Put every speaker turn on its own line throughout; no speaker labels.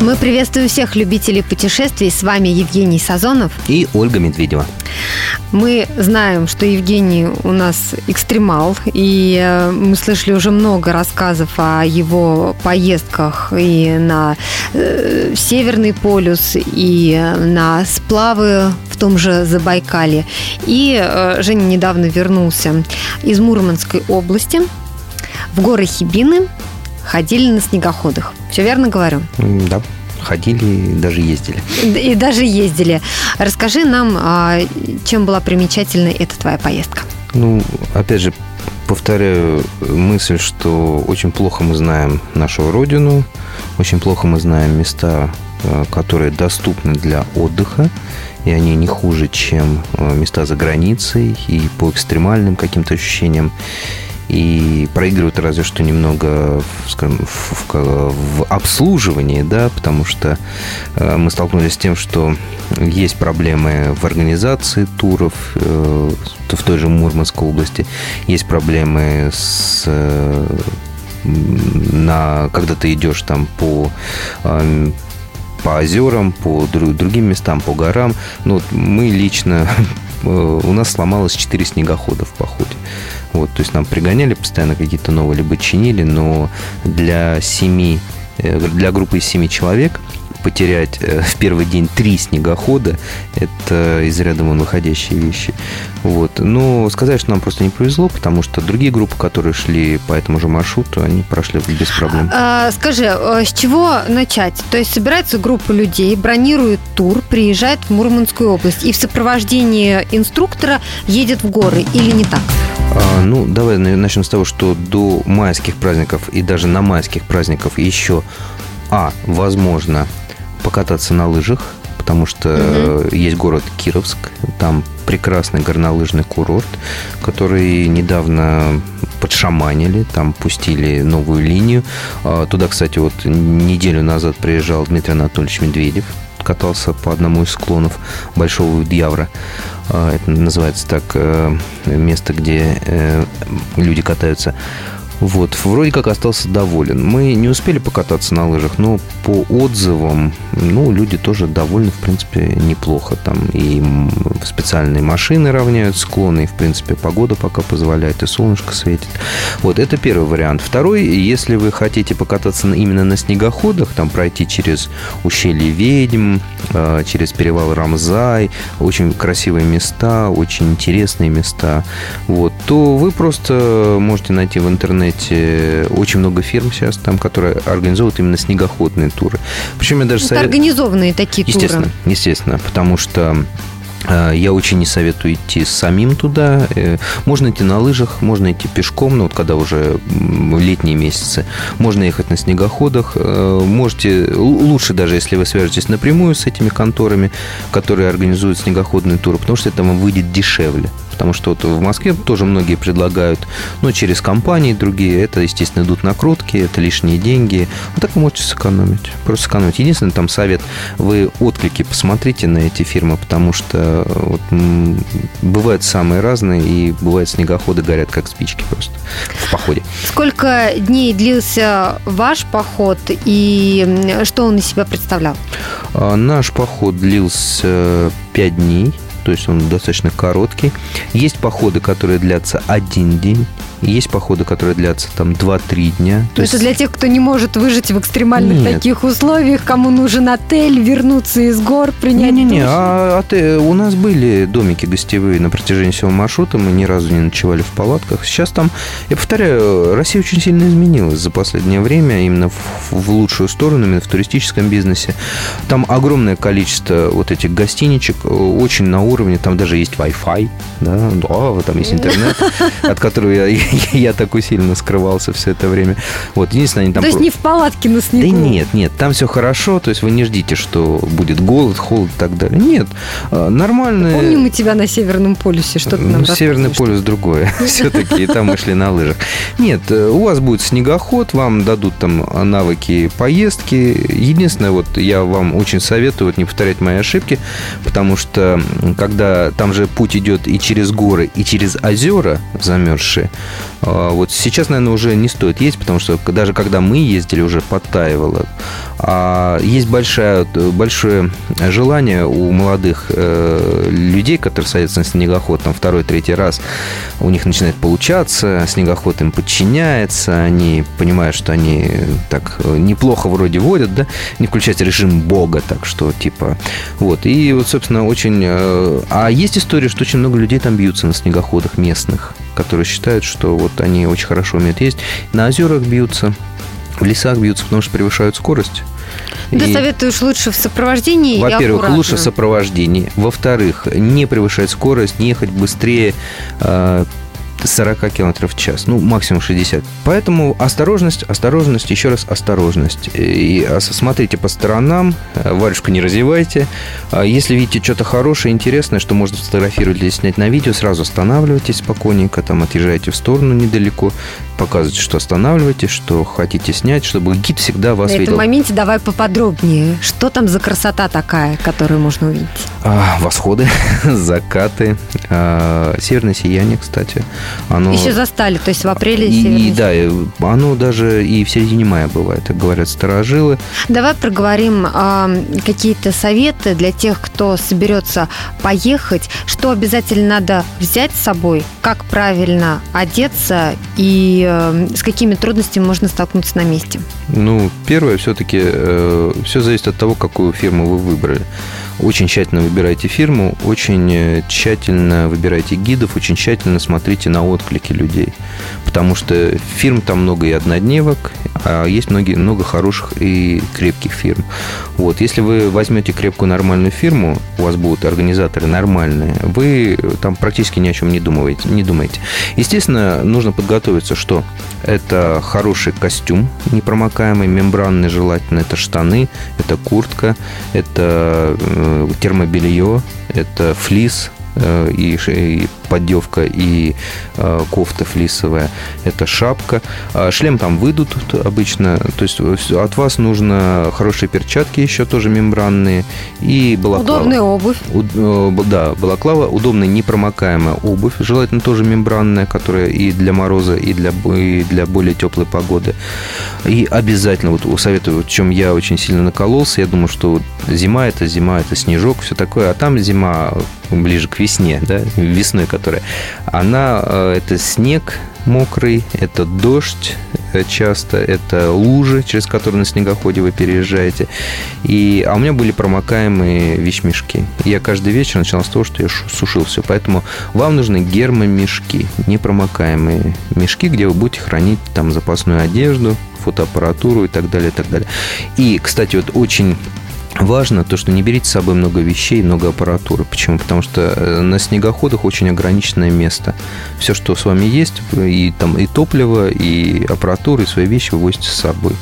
Мы приветствуем всех любителей путешествий. С вами Евгений Сазонов.
И Ольга Медведева.
Мы знаем, что Евгений у нас экстремал, и э, мы слышали уже много рассказов о его поездках и на э, Северный полюс, и на сплавы в том же Забайкале. И э, Женя недавно вернулся из Мурманской области в горы Хибины, ходили на снегоходах. Все верно говорю?
Да ходили и даже ездили.
И даже ездили. Расскажи нам, а, чем была примечательна эта твоя поездка?
Ну, опять же, повторяю мысль, что очень плохо мы знаем нашу родину, очень плохо мы знаем места, а, которые доступны для отдыха, и они не хуже, чем а, места за границей и по экстремальным каким-то ощущениям и проигрывают разве что немного скажем, в, в, в обслуживании, да, потому что э, мы столкнулись с тем, что есть проблемы в организации туров э, в той же Мурманской области, есть проблемы с э, на, когда ты идешь там по э, по озерам, по другим местам, по горам. Ну, вот мы лично, у нас сломалось 4 снегохода в походе. Вот, то есть нам пригоняли постоянно какие-то новые, либо чинили, но для семи, э, для группы из семи человек потерять э, в первый день три снегохода – это из ряда вон выходящие вещи. Вот. Но сказать, что нам просто не повезло, потому что другие группы, которые шли по этому же маршруту, они прошли без проблем.
А, скажи, э, с чего начать? То есть собирается группа людей, бронирует тур, приезжает в Мурманскую область и в сопровождении инструктора едет в горы или не так?
А, ну, давай начнем с того, что до майских праздников и даже на майских праздниках еще, а, возможно, покататься на лыжах, потому что угу. есть город Кировск, там прекрасный горнолыжный курорт, который недавно подшаманили, там пустили новую линию. А, туда, кстати, вот неделю назад приезжал Дмитрий Анатольевич Медведев, катался по одному из склонов Большого Дьявра. А, это называется так э, место, где э, люди катаются. Вот, вроде как остался доволен. Мы не успели покататься на лыжах, но по отзывам, ну, люди тоже довольны, в принципе, неплохо. Там и специальные машины равняют склоны, и, в принципе, погода пока позволяет, и солнышко светит. Вот, это первый вариант. Второй, если вы хотите покататься именно на снегоходах, там пройти через ущелье Ведьм, а, через перевал Рамзай, очень красивые места, очень интересные места, вот, то вы просто можете найти в интернете интернете очень много фирм сейчас там, которые организовывают именно снегоходные туры. Причем я даже
Это совет... организованные такие
естественно,
туры.
Естественно, потому что э, я очень не советую идти самим туда. Э, можно идти на лыжах, можно идти пешком, ну вот когда уже летние месяцы. Можно ехать на снегоходах. Э, можете, лучше даже, если вы свяжетесь напрямую с этими конторами, которые организуют снегоходные туры, потому что это вам выйдет дешевле потому что вот в Москве тоже многие предлагают, ну, через компании другие, это, естественно, идут накрутки, это лишние деньги. Вот так вы можете сэкономить, просто сэкономить. Единственный там совет, вы отклики посмотрите на эти фирмы, потому что вот, бывают самые разные, и бывают снегоходы горят как спички просто в походе.
Сколько дней длился ваш поход и что он из себя представлял?
А, наш поход длился 5 дней то есть он достаточно короткий. Есть походы, которые длятся один день, есть походы, которые длятся там 2-3 дня.
То это есть... для тех, кто не может выжить в экстремальных Нет. таких условиях, кому нужен отель, вернуться из гор, принять
Не, не,
не,
а отель... у нас были домики гостевые на протяжении всего маршрута, мы ни разу не ночевали в палатках. Сейчас там, я повторяю, Россия очень сильно изменилась за последнее время, именно в, в лучшую сторону, именно в туристическом бизнесе. Там огромное количество вот этих гостиничек, очень на уровне, там даже есть Wi-Fi, да, да там есть интернет, от которого я я так усиленно скрывался все это время. Вот, единственное, они там...
То есть не в палатке на снегу?
Да нет, нет, там все хорошо, то есть вы не ждите, что будет голод, холод и так далее. Нет, а, нормально.
Помним мы тебя на Северном полюсе, что ты нам
ну, Северный полюс другое. Все-таки там мы шли на лыжах. Нет, э, у вас будет снегоход, вам дадут там навыки поездки. Единственное, вот я вам очень советую вот не повторять мои ошибки, потому что когда там же путь идет и через горы, и через озера замерзшие, А, вот сейчас, наверное, уже не стоит есть, потому что даже когда мы ездили, уже подтаивало. А есть большое, большое желание у молодых э, людей, которые садятся на снегоход там второй, третий раз, у них начинает получаться, снегоход им подчиняется, они понимают, что они так неплохо вроде водят, да, не включать режим бога, так что типа вот. И вот, собственно, очень... А есть история, что очень много людей там бьются на снегоходах местных, которые считают, что вот они очень хорошо умеют ездить. На озерах бьются, в лесах бьются, потому что превышают скорость.
Ты и... советуешь лучше в сопровождении
Во-первых, лучше в сопровождении. Во-вторых, не превышать скорость, не ехать быстрее э, 40 км в час, ну, максимум 60. Поэтому осторожность, осторожность, еще раз осторожность. И смотрите по сторонам, варежку не разевайте. А если видите что-то хорошее, интересное, что можно сфотографировать или снять на видео, сразу останавливайтесь спокойненько, там отъезжайте в сторону недалеко, показывайте, что останавливаетесь, что хотите снять, чтобы гид всегда вас
на
видел.
На этом моменте давай поподробнее. Что там за красота такая, которую можно увидеть?
А, восходы, закаты, а, северное сияние, кстати.
Оно... Еще застали, то есть в апреле
и, и Да, оно даже и в середине мая бывает, так говорят старожилы.
Давай проговорим э, какие-то советы для тех, кто соберется поехать, что обязательно надо взять с собой, как правильно одеться и э, с какими трудностями можно столкнуться на месте.
Ну, первое, все-таки э, все зависит от того, какую фирму вы выбрали. Очень тщательно выбирайте фирму, очень э, тщательно выбирайте гидов, очень тщательно смотрите на отклики людей. Потому что фирм там много и однодневок, а есть многие, много хороших и крепких фирм. Вот. Если вы возьмете крепкую нормальную фирму, у вас будут организаторы нормальные, вы там практически ни о чем не думаете. Не думаете. Естественно, нужно подготовиться, что это хороший костюм непромокаемый, мембранный желательно, это штаны, это куртка, это э, термобелье, это флис, э, и, поддевка, и э, кофта флисовая, это шапка. А шлем там выйдут обычно, то есть от вас нужно хорошие перчатки еще тоже мембранные и балаклава.
Удобная обувь. У,
э, да, балаклава, удобная непромокаемая обувь, желательно тоже мембранная, которая и для мороза, и для, и для более теплой погоды. И обязательно, вот советую, в чем я очень сильно накололся, я думаю, что зима это зима, это снежок, все такое, а там зима ближе к весне, да, весной, которая, она, э, это снег мокрый, это дождь э, часто, это лужи, через которые на снегоходе вы переезжаете. И, а у меня были промокаемые вещмешки. Я каждый вечер начинал с того, что я сушил все. Поэтому вам нужны гермомешки, непромокаемые мешки, где вы будете хранить там запасную одежду, фотоаппаратуру и так далее, и так далее. И, кстати, вот очень Важно то, что не берите с собой много вещей, много аппаратуры. Почему? Потому что э, на снегоходах очень ограниченное место. Все, что с вами есть, и, там, и топливо, и аппаратура, и свои вещи вы возите с собой.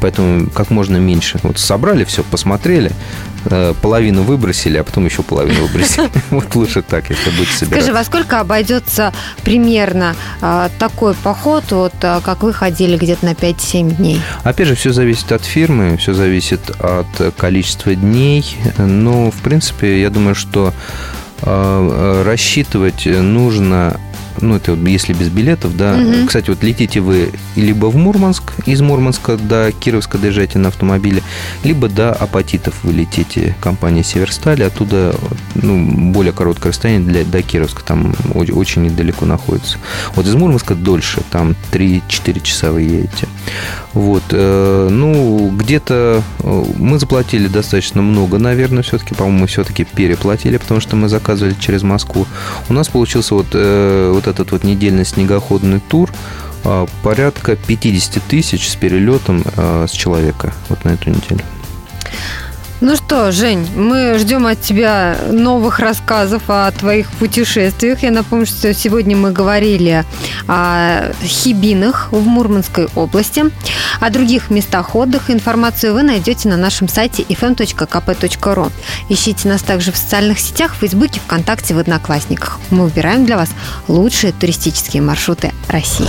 Поэтому как можно меньше. Вот собрали все, посмотрели, Э, половину выбросили, а потом еще половину выбросили. Вот лучше так, если будете собирать.
Скажи, во сколько обойдется примерно э, такой поход, вот э, как вы ходили где-то на 5-7 дней?
Опять же, все зависит от фирмы, все зависит от количества дней. Но, в принципе, я думаю, что рассчитывать нужно ну, это если без билетов, да. Угу. Кстати, вот летите вы либо в Мурманск, из Мурманска до Кировска доезжаете на автомобиле, либо до Апатитов вы летите, компания Северсталь, оттуда ну, более короткое расстояние для, до Кировска, там очень недалеко находится. Вот из Мурманска дольше, там 3-4 часа вы едете. Вот, э, ну, где-то э, мы заплатили достаточно много, наверное, все-таки, по-моему, мы все-таки переплатили, потому что мы заказывали через Москву. У нас получился вот, э, вот этот вот недельный снегоходный тур а, порядка 50 тысяч с перелетом а, с человека вот на эту неделю.
Ну что, Жень, мы ждем от тебя новых рассказов о твоих путешествиях. Я напомню, что сегодня мы говорили о Хибинах в Мурманской области. О других местах отдыха информацию вы найдете на нашем сайте fm.kp.ru. Ищите нас также в социальных сетях, в Фейсбуке, ВКонтакте, в Одноклассниках. Мы выбираем для вас лучшие туристические маршруты России.